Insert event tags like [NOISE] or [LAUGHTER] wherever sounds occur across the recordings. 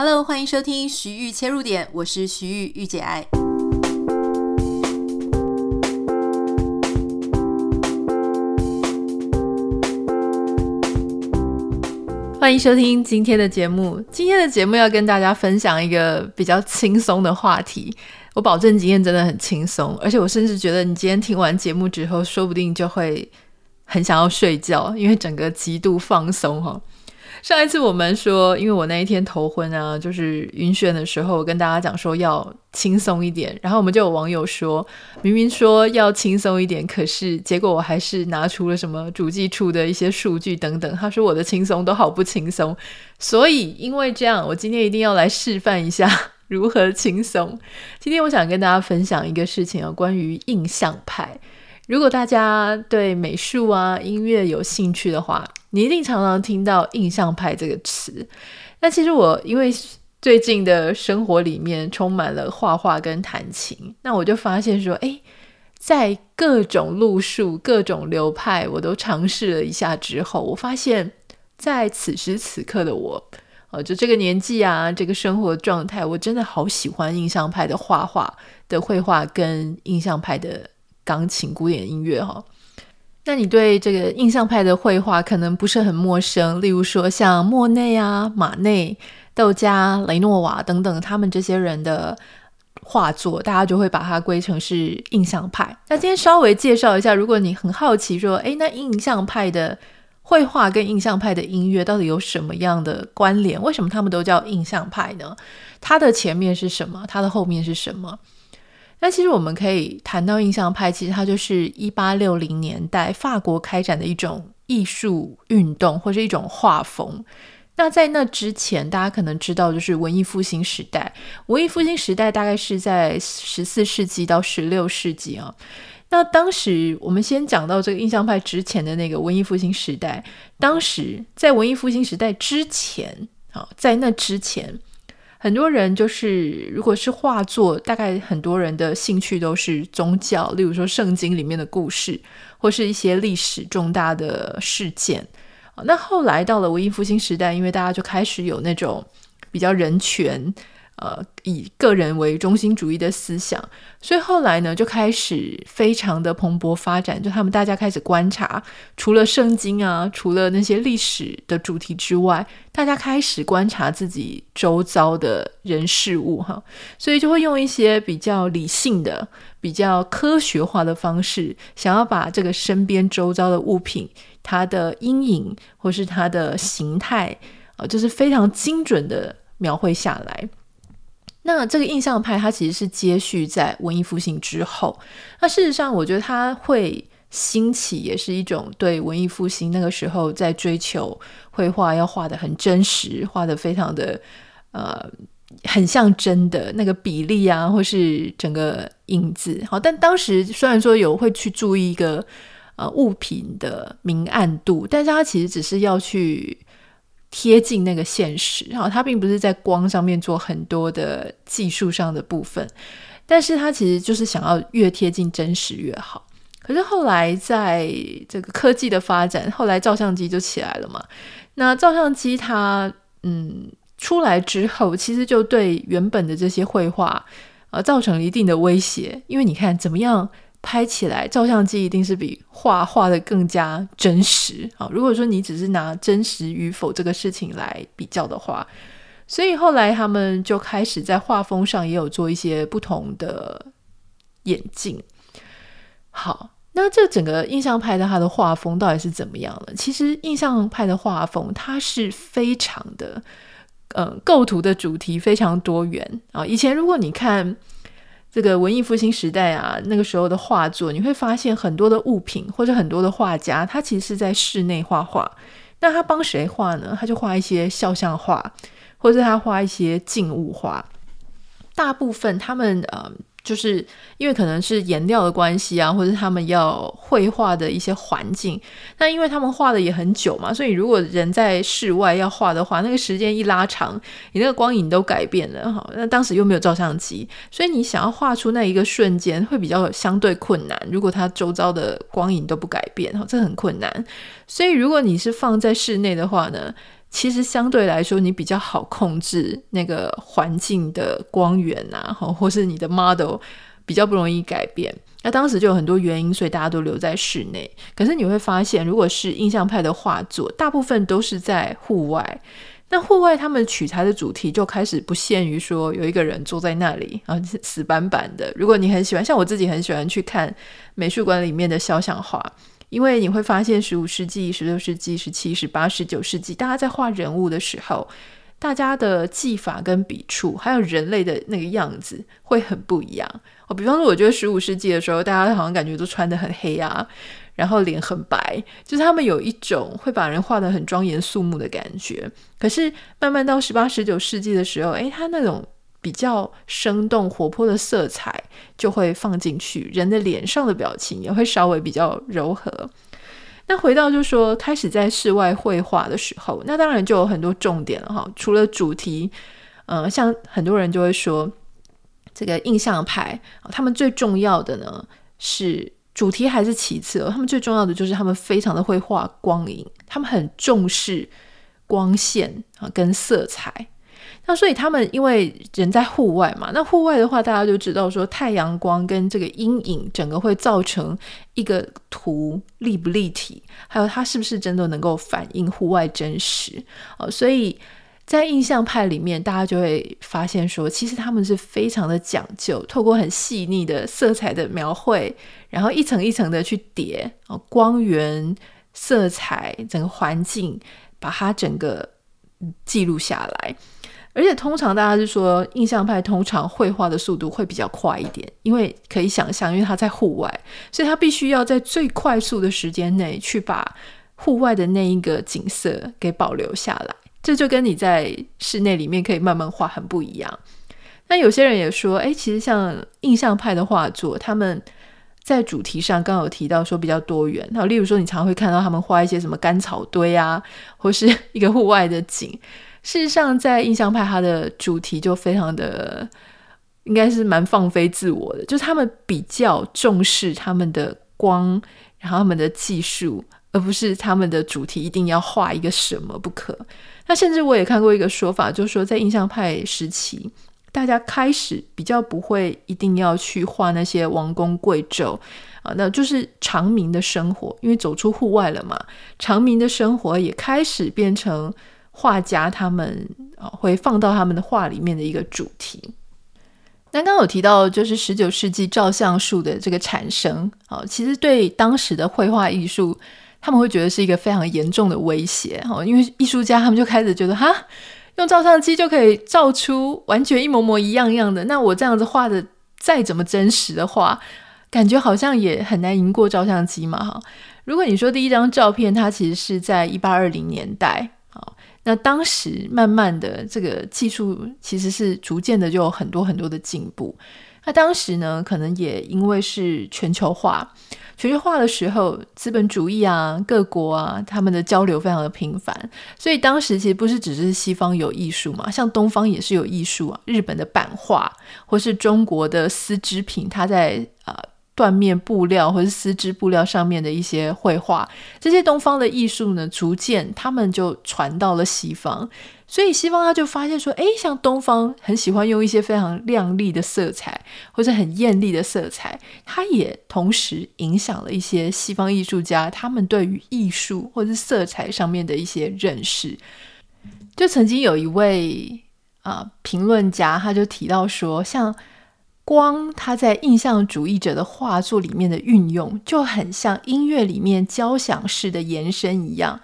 Hello，欢迎收听徐玉切入点，我是徐玉御姐爱。欢迎收听今天的节目。今天的节目要跟大家分享一个比较轻松的话题。我保证今天真的很轻松，而且我甚至觉得你今天听完节目之后，说不定就会很想要睡觉，因为整个极度放松哈。上一次我们说，因为我那一天头婚啊，就是晕眩的时候，跟大家讲说要轻松一点，然后我们就有网友说，明明说要轻松一点，可是结果我还是拿出了什么主计处的一些数据等等，他说我的轻松都好不轻松，所以因为这样，我今天一定要来示范一下 [LAUGHS] 如何轻松。今天我想跟大家分享一个事情啊，关于印象派。如果大家对美术啊、音乐有兴趣的话，你一定常常听到“印象派”这个词。那其实我因为最近的生活里面充满了画画跟弹琴，那我就发现说，诶，在各种路数、各种流派，我都尝试了一下之后，我发现，在此时此刻的我，呃，就这个年纪啊，这个生活状态，我真的好喜欢印象派的画画的绘画跟印象派的。钢琴、古典音乐，哈，那你对这个印象派的绘画可能不是很陌生。例如说，像莫内啊、马内、窦加、雷诺瓦等等，他们这些人的画作，大家就会把它归成是印象派。那今天稍微介绍一下，如果你很好奇，说，诶，那印象派的绘画跟印象派的音乐到底有什么样的关联？为什么他们都叫印象派呢？它的前面是什么？它的后面是什么？那其实我们可以谈到印象派，其实它就是一八六零年代法国开展的一种艺术运动，或是一种画风。那在那之前，大家可能知道就是文艺复兴时代。文艺复兴时代大概是在十四世纪到十六世纪啊。那当时我们先讲到这个印象派之前的那个文艺复兴时代。当时在文艺复兴时代之前啊，在那之前。很多人就是，如果是画作，大概很多人的兴趣都是宗教，例如说圣经里面的故事，或是一些历史重大的事件。那后来到了文艺复兴时代，因为大家就开始有那种比较人权。呃，以个人为中心主义的思想，所以后来呢，就开始非常的蓬勃发展。就他们大家开始观察，除了圣经啊，除了那些历史的主题之外，大家开始观察自己周遭的人事物，哈，所以就会用一些比较理性的、比较科学化的方式，想要把这个身边周遭的物品，它的阴影或是它的形态，啊，就是非常精准的描绘下来。那这个印象派，它其实是接续在文艺复兴之后。那事实上，我觉得它会兴起，也是一种对文艺复兴那个时候在追求绘画要画得很真实，画得非常的呃很像真的那个比例啊，或是整个影子。好，但当时虽然说有会去注意一个呃物品的明暗度，但是它其实只是要去。贴近那个现实，然后，它并不是在光上面做很多的技术上的部分，但是它其实就是想要越贴近真实越好。可是后来在这个科技的发展，后来照相机就起来了嘛。那照相机它嗯出来之后，其实就对原本的这些绘画呃造成了一定的威胁，因为你看怎么样？拍起来，照相机一定是比画画的更加真实啊！如果说你只是拿真实与否这个事情来比较的话，所以后来他们就开始在画风上也有做一些不同的演进。好，那这整个印象派的他的画风到底是怎么样了？其实印象派的画风它是非常的，嗯，构图的主题非常多元啊！以前如果你看。这个文艺复兴时代啊，那个时候的画作，你会发现很多的物品或者很多的画家，他其实是在室内画画。那他帮谁画呢？他就画一些肖像画，或者他画一些静物画。大部分他们呃。就是因为可能是颜料的关系啊，或者他们要绘画的一些环境。那因为他们画的也很久嘛，所以如果人在室外要画的话，那个时间一拉长，你那个光影都改变了哈。那当时又没有照相机，所以你想要画出那一个瞬间会比较相对困难。如果它周遭的光影都不改变哈，这很困难。所以如果你是放在室内的话呢，其实相对来说，你比较好控制那个环境的光源啊，或是你的 model 比较不容易改变。那当时就有很多原因，所以大家都留在室内。可是你会发现，如果是印象派的画作，大部分都是在户外。那户外他们取材的主题就开始不限于说有一个人坐在那里啊，死板板的。如果你很喜欢，像我自己很喜欢去看美术馆里面的肖像画，因为你会发现十五世纪、十六世纪、十七、十八、十九世纪，大家在画人物的时候，大家的技法跟笔触，还有人类的那个样子会很不一样。哦比方说，我觉得十五世纪的时候，大家好像感觉都穿得很黑啊，然后脸很白，就是他们有一种会把人画得很庄严肃穆的感觉。可是慢慢到十八、十九世纪的时候，诶，他那种比较生动活泼的色彩就会放进去，人的脸上的表情也会稍微比较柔和。那回到就说，开始在室外绘画的时候，那当然就有很多重点了哈。除了主题，呃，像很多人就会说，这个印象派，他们最重要的呢是主题还是其次哦，他们最重要的就是他们非常的会画光影，他们很重视光线啊跟色彩。那所以他们因为人在户外嘛，那户外的话，大家就知道说太阳光跟这个阴影，整个会造成一个图立不立体，还有它是不是真的能够反映户外真实哦。所以在印象派里面，大家就会发现说，其实他们是非常的讲究，透过很细腻的色彩的描绘，然后一层一层的去叠哦，光源、色彩、整个环境，把它整个记录下来。而且通常大家是说，印象派通常绘画的速度会比较快一点，因为可以想象，因为他在户外，所以他必须要在最快速的时间内去把户外的那一个景色给保留下来。这就跟你在室内里面可以慢慢画很不一样。那有些人也说，哎，其实像印象派的画作，他们在主题上刚有提到说比较多元。那例如说，你常会看到他们画一些什么干草堆啊，或是一个户外的景。事实上，在印象派，它的主题就非常的，应该是蛮放飞自我的，就是他们比较重视他们的光，然后他们的技术，而不是他们的主题一定要画一个什么不可。那甚至我也看过一个说法，就是说在印象派时期，大家开始比较不会一定要去画那些王公贵胄啊，那就是长民的生活，因为走出户外了嘛，长民的生活也开始变成。画家他们啊会放到他们的画里面的一个主题。那刚刚有提到，就是十九世纪照相术的这个产生啊，其实对当时的绘画艺术，他们会觉得是一个非常严重的威胁哈，因为艺术家他们就开始觉得哈，用照相机就可以照出完全一模模一样样的，那我这样子画的再怎么真实的话，感觉好像也很难赢过照相机嘛哈。如果你说第一张照片，它其实是在一八二零年代啊。那当时慢慢的这个技术其实是逐渐的就有很多很多的进步。那当时呢，可能也因为是全球化，全球化的时候，资本主义啊，各国啊，他们的交流非常的频繁，所以当时其实不是只是西方有艺术嘛，像东方也是有艺术啊，日本的版画或是中国的丝织品，它在啊。缎面布料或是丝织布料上面的一些绘画，这些东方的艺术呢，逐渐他们就传到了西方，所以西方他就发现说，诶，像东方很喜欢用一些非常亮丽的色彩，或者很艳丽的色彩，它也同时影响了一些西方艺术家他们对于艺术或者色彩上面的一些认识。就曾经有一位啊、评论家，他就提到说，像。光，它在印象主义者的画作里面的运用，就很像音乐里面交响式的延伸一样。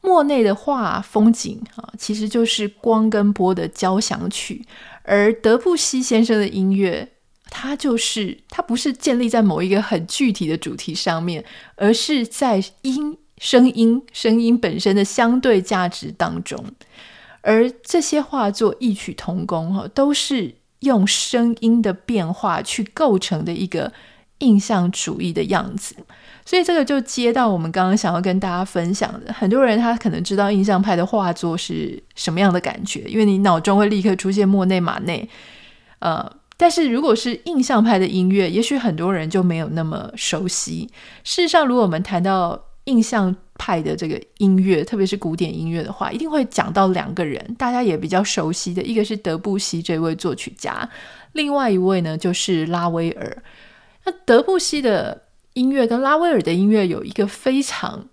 莫内的画风景啊，其实就是光跟波的交响曲；而德布西先生的音乐，它就是它不是建立在某一个很具体的主题上面，而是在音、声音、声音本身的相对价值当中。而这些画作异曲同工，哈，都是。用声音的变化去构成的一个印象主义的样子，所以这个就接到我们刚刚想要跟大家分享的。很多人他可能知道印象派的画作是什么样的感觉，因为你脑中会立刻出现莫内、马内。呃，但是如果是印象派的音乐，也许很多人就没有那么熟悉。事实上，如果我们谈到印象派的这个音乐，特别是古典音乐的话，一定会讲到两个人，大家也比较熟悉的，一个是德布西这位作曲家，另外一位呢就是拉威尔。那德布西的音乐跟拉威尔的音乐有一个非常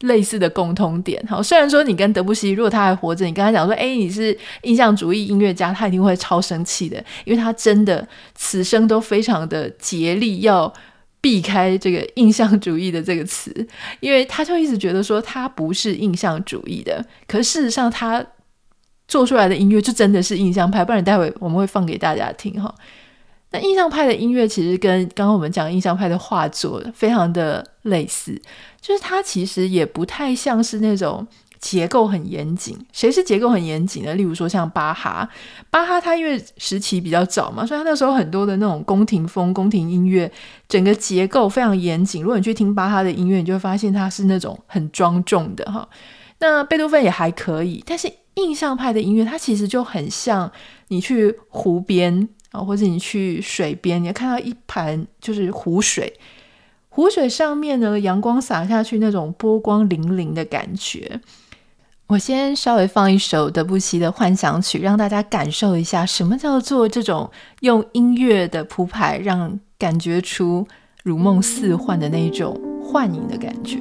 类似的共通点。好，虽然说你跟德布西，如果他还活着，你跟他讲说，哎，你是印象主义音乐家，他一定会超生气的，因为他真的此生都非常的竭力要。避开这个印象主义的这个词，因为他就一直觉得说他不是印象主义的。可事实上，他做出来的音乐就真的是印象派。不然待会我们会放给大家听哈。那印象派的音乐其实跟刚刚我们讲印象派的画作非常的类似，就是它其实也不太像是那种。结构很严谨，谁是结构很严谨呢？例如说像巴哈，巴哈他因为时期比较早嘛，所以他那时候很多的那种宫廷风、宫廷音乐，整个结构非常严谨。如果你去听巴哈的音乐，你就会发现他是那种很庄重的哈。那贝多芬也还可以，但是印象派的音乐，它其实就很像你去湖边啊，或者你去水边，你看到一盘就是湖水，湖水上面呢，阳光洒下去那种波光粼粼的感觉。我先稍微放一首德布西的幻想曲，让大家感受一下什么叫做这种用音乐的铺排，让感觉出如梦似幻的那种幻影的感觉。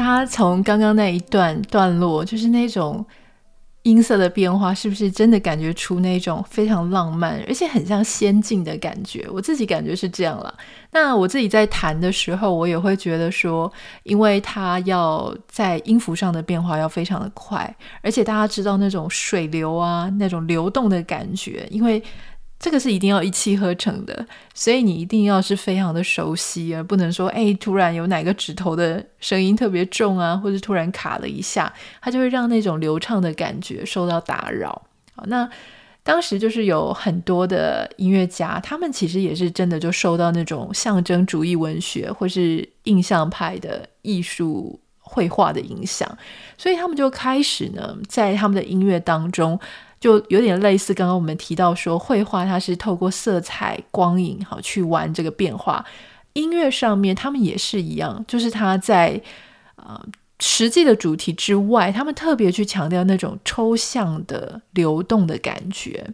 他从刚刚那一段段落，就是那种音色的变化，是不是真的感觉出那种非常浪漫，而且很像仙境的感觉？我自己感觉是这样了。那我自己在弹的时候，我也会觉得说，因为它要在音符上的变化要非常的快，而且大家知道那种水流啊，那种流动的感觉，因为。这个是一定要一气呵成的，所以你一定要是非常的熟悉，而不能说，哎，突然有哪个指头的声音特别重啊，或者突然卡了一下，它就会让那种流畅的感觉受到打扰。好，那当时就是有很多的音乐家，他们其实也是真的就受到那种象征主义文学或是印象派的艺术绘画的影响，所以他们就开始呢，在他们的音乐当中。就有点类似刚刚我们提到说，绘画它是透过色彩、光影好去玩这个变化。音乐上面他们也是一样，就是他在呃实际的主题之外，他们特别去强调那种抽象的流动的感觉。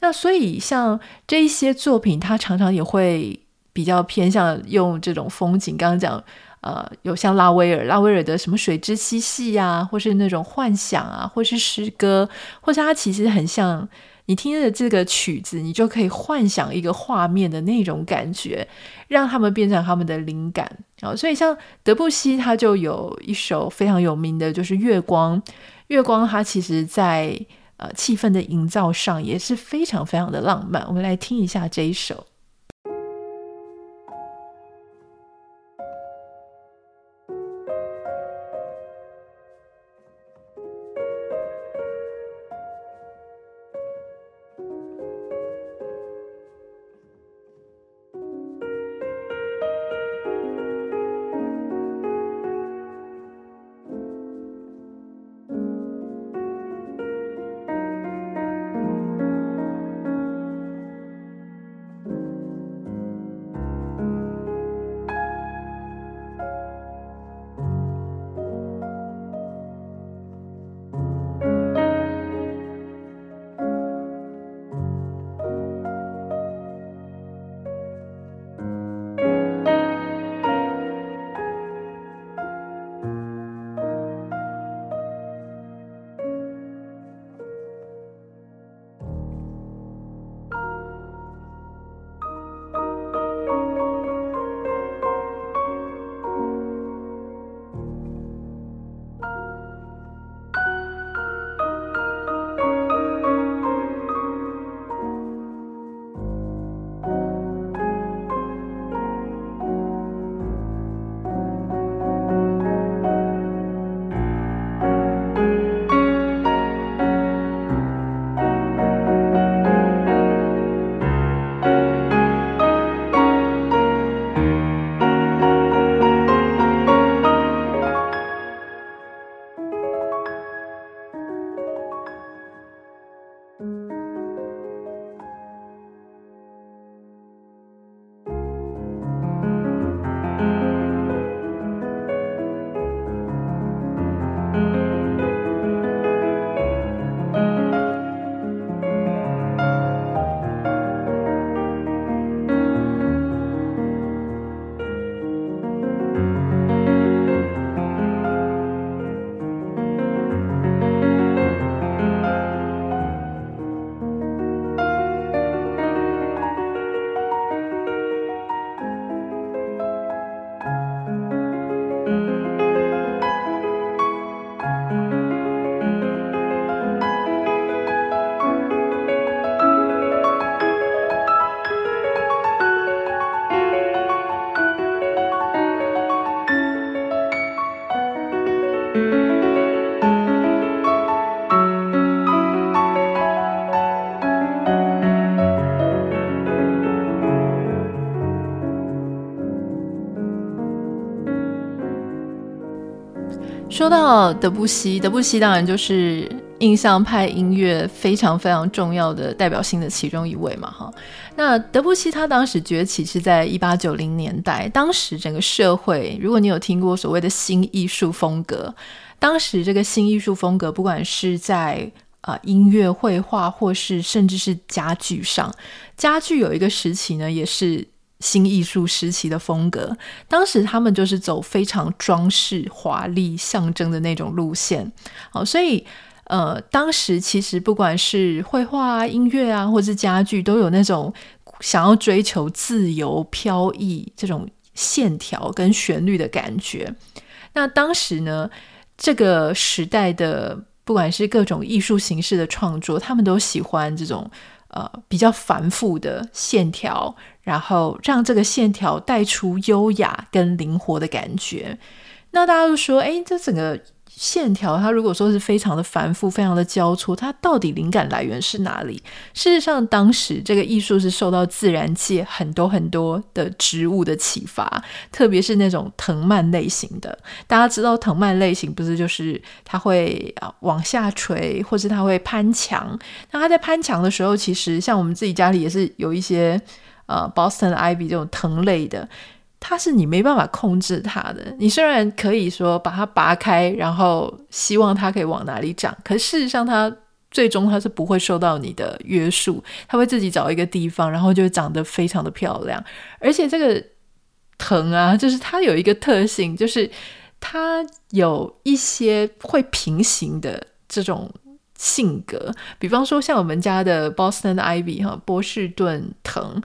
那所以像这一些作品，它常常也会比较偏向用这种风景，刚刚讲。呃，有像拉威尔，拉威尔的什么水之嬉戏啊，或是那种幻想啊，或是诗歌，或是它其实很像你听的这个曲子，你就可以幻想一个画面的那种感觉，让他们变成他们的灵感啊。所以像德布西，他就有一首非常有名的，就是《月光》。月光，它其实在呃气氛的营造上也是非常非常的浪漫。我们来听一下这一首。到德布西，德布西当然就是印象派音乐非常非常重要的代表性的其中一位嘛，哈。那德布西他当时崛起是在一八九零年代，当时整个社会，如果你有听过所谓的新艺术风格，当时这个新艺术风格，不管是在啊、音乐、绘画，或是甚至是家具上，家具有一个时期呢，也是。新艺术时期的风格，当时他们就是走非常装饰、华丽、象征的那种路线。好，所以呃，当时其实不管是绘画啊、音乐啊，或是家具，都有那种想要追求自由飘逸这种线条跟旋律的感觉。那当时呢，这个时代的不管是各种艺术形式的创作，他们都喜欢这种。呃，比较繁复的线条，然后让这个线条带出优雅跟灵活的感觉。那大家都说，哎，这整个。线条，它如果说是非常的繁复、非常的交错，它到底灵感来源是哪里？事实上，当时这个艺术是受到自然界很多很多的植物的启发，特别是那种藤蔓类型的。大家知道藤蔓类型不是就是它会啊往下垂，或是它会攀墙。那它在攀墙的时候，其实像我们自己家里也是有一些呃 Boston Ivy 这种藤类的。它是你没办法控制它的。你虽然可以说把它拔开，然后希望它可以往哪里长，可事实上它最终它是不会受到你的约束，它会自己找一个地方，然后就长得非常的漂亮。而且这个藤啊，就是它有一个特性，就是它有一些会平行的这种性格。比方说像我们家的 Boston Ivy 哈，波士顿藤，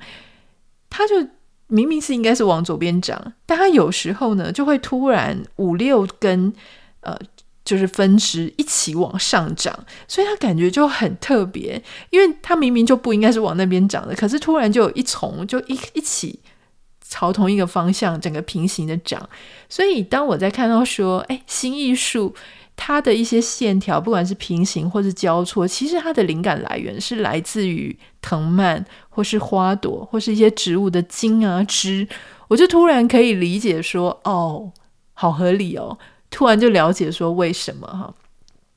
它就。明明是应该是往左边长，但它有时候呢就会突然五六根，呃，就是分支一起往上长，所以它感觉就很特别。因为它明明就不应该是往那边长的，可是突然就有一丛就一一起朝同一个方向，整个平行的长。所以当我在看到说，哎，新艺术。它的一些线条，不管是平行或是交错，其实它的灵感来源是来自于藤蔓，或是花朵，或是一些植物的茎啊枝。我就突然可以理解说，哦，好合理哦！突然就了解说为什么哈。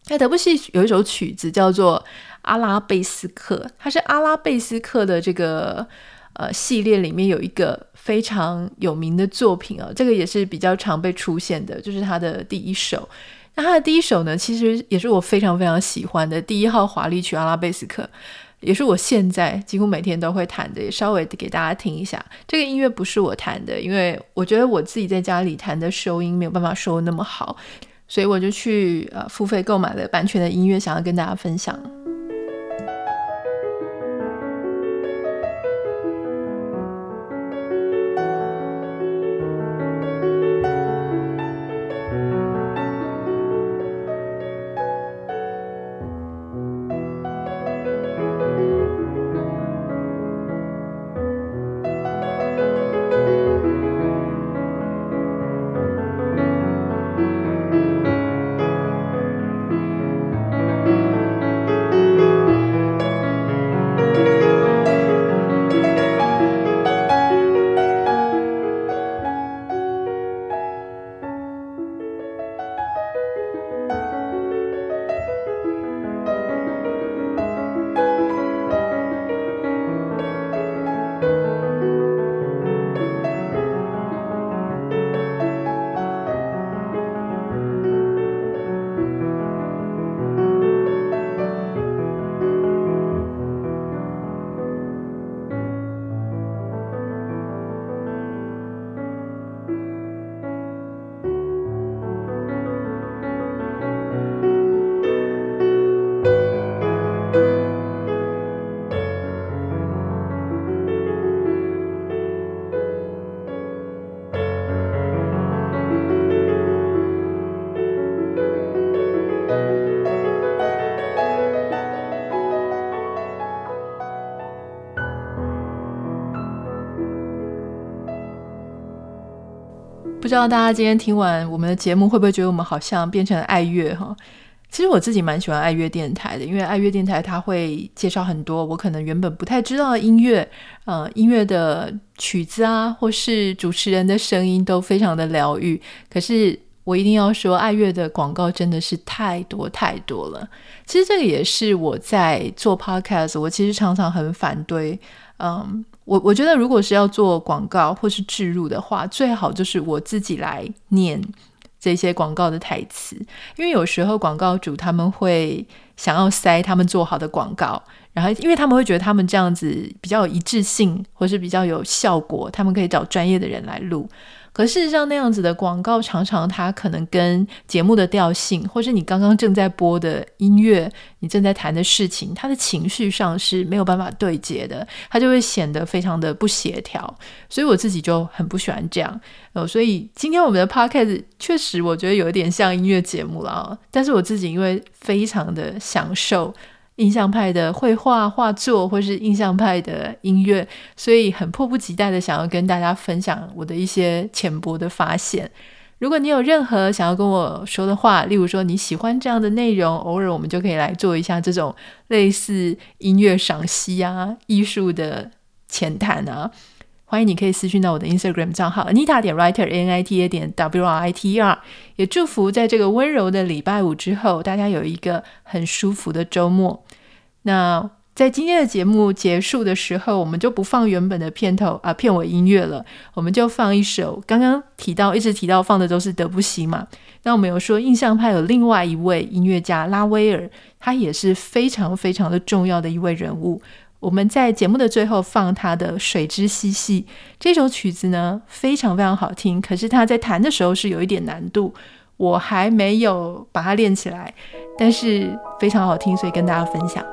那德布西有一首曲子叫做《阿拉贝斯克》，它是阿拉贝斯克的这个呃系列里面有一个非常有名的作品啊，这个也是比较常被出现的，就是它的第一首。那他的第一首呢，其实也是我非常非常喜欢的第一号华丽曲阿拉贝斯克，也是我现在几乎每天都会弹的，也稍微给大家听一下。这个音乐不是我弹的，因为我觉得我自己在家里弹的收音没有办法收那么好，所以我就去呃付费购买了版权的音乐，想要跟大家分享。不知道大家今天听完我们的节目，会不会觉得我们好像变成爱乐哈？其实我自己蛮喜欢爱乐电台的，因为爱乐电台它会介绍很多我可能原本不太知道的音乐，呃，音乐的曲子啊，或是主持人的声音都非常的疗愈。可是我一定要说，爱乐的广告真的是太多太多了。其实这个也是我在做 podcast，我其实常常很反对。嗯，我我觉得如果是要做广告或是置入的话，最好就是我自己来念这些广告的台词，因为有时候广告主他们会想要塞他们做好的广告，然后因为他们会觉得他们这样子比较有一致性，或是比较有效果，他们可以找专业的人来录。可事实上，那样子的广告常常它可能跟节目的调性，或是你刚刚正在播的音乐，你正在谈的事情，它的情绪上是没有办法对接的，它就会显得非常的不协调。所以我自己就很不喜欢这样。哦，所以今天我们的 podcast 确实我觉得有一点像音乐节目了啊，但是我自己因为非常的享受。印象派的绘画、画作，或是印象派的音乐，所以很迫不及待的想要跟大家分享我的一些浅薄的发现。如果你有任何想要跟我说的话，例如说你喜欢这样的内容，偶尔我们就可以来做一下这种类似音乐赏析啊、艺术的浅谈啊。欢迎你可以私讯到我的 Instagram 账号 Anita 点 Writer A N I T A 点 W R I T E R。也祝福在这个温柔的礼拜五之后，大家有一个很舒服的周末。那在今天的节目结束的时候，我们就不放原本的片头啊片尾音乐了，我们就放一首刚刚提到一直提到放的都是德布西嘛。那我们有说印象派有另外一位音乐家拉威尔，他也是非常非常的重要的一位人物。我们在节目的最后放他的《水之嬉戏》这首曲子呢，非常非常好听。可是他在弹的时候是有一点难度，我还没有把它练起来，但是非常好听，所以跟大家分享。